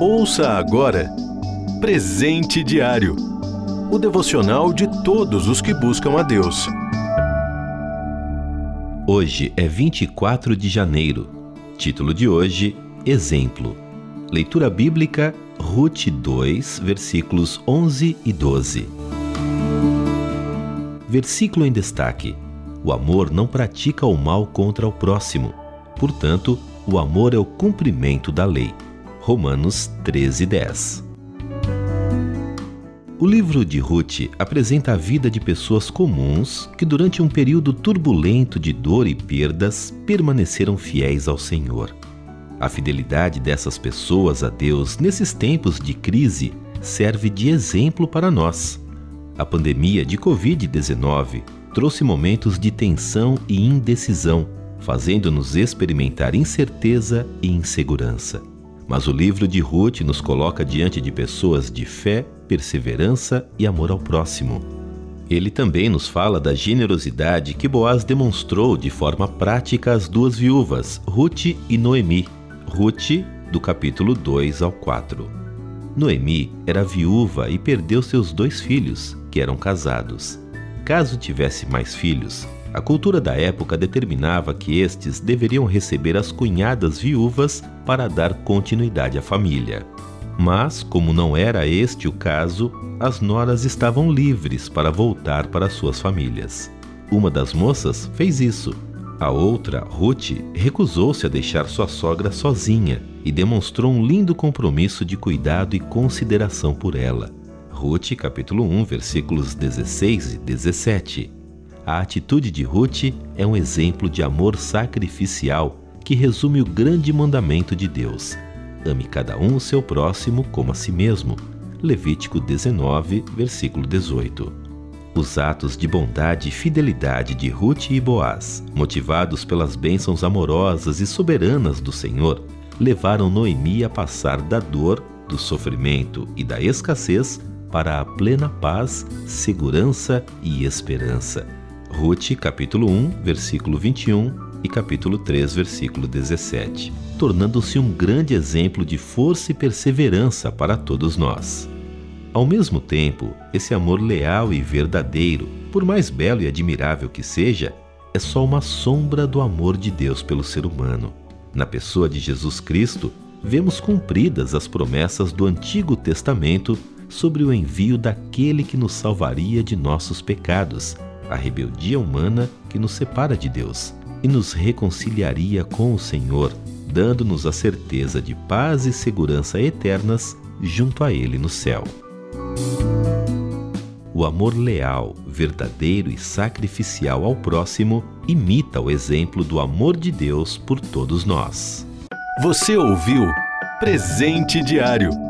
Ouça agora Presente Diário o devocional de todos os que buscam a Deus. Hoje é 24 de janeiro. Título de hoje: Exemplo. Leitura bíblica Ruth 2, versículos 11 e 12. Versículo em destaque: O amor não pratica o mal contra o próximo. Portanto, o amor é o cumprimento da lei. Romanos 13, 10. O livro de Ruth apresenta a vida de pessoas comuns que, durante um período turbulento de dor e perdas, permaneceram fiéis ao Senhor. A fidelidade dessas pessoas a Deus nesses tempos de crise serve de exemplo para nós. A pandemia de Covid-19 trouxe momentos de tensão e indecisão, fazendo-nos experimentar incerteza e insegurança. Mas o livro de Ruth nos coloca diante de pessoas de fé, perseverança e amor ao próximo. Ele também nos fala da generosidade que Boaz demonstrou de forma prática às duas viúvas, Ruth e Noemi. Ruth, do capítulo 2 ao 4. Noemi era viúva e perdeu seus dois filhos, que eram casados. Caso tivesse mais filhos, a cultura da época determinava que estes deveriam receber as cunhadas viúvas para dar continuidade à família. Mas, como não era este o caso, as noras estavam livres para voltar para suas famílias. Uma das moças fez isso. A outra, Ruth, recusou-se a deixar sua sogra sozinha e demonstrou um lindo compromisso de cuidado e consideração por ela. Ruth, capítulo 1, versículos 16 e 17. A atitude de Ruth é um exemplo de amor sacrificial que resume o grande mandamento de Deus: ame cada um o seu próximo como a si mesmo. Levítico 19, versículo 18. Os atos de bondade e fidelidade de Ruth e Boaz, motivados pelas bênçãos amorosas e soberanas do Senhor, levaram Noemi a passar da dor, do sofrimento e da escassez para a plena paz, segurança e esperança Ruth, capítulo 1, versículo 21 e capítulo 3, versículo 17, tornando-se um grande exemplo de força e perseverança para todos nós. Ao mesmo tempo, esse amor leal e verdadeiro, por mais belo e admirável que seja, é só uma sombra do amor de Deus pelo ser humano. Na pessoa de Jesus Cristo, vemos cumpridas as promessas do Antigo Testamento sobre o envio daquele que nos salvaria de nossos pecados a rebeldia humana que nos separa de Deus e nos reconciliaria com o Senhor, dando-nos a certeza de paz e segurança eternas junto a Ele no céu. O amor leal, verdadeiro e sacrificial ao próximo imita o exemplo do amor de Deus por todos nós. Você ouviu Presente Diário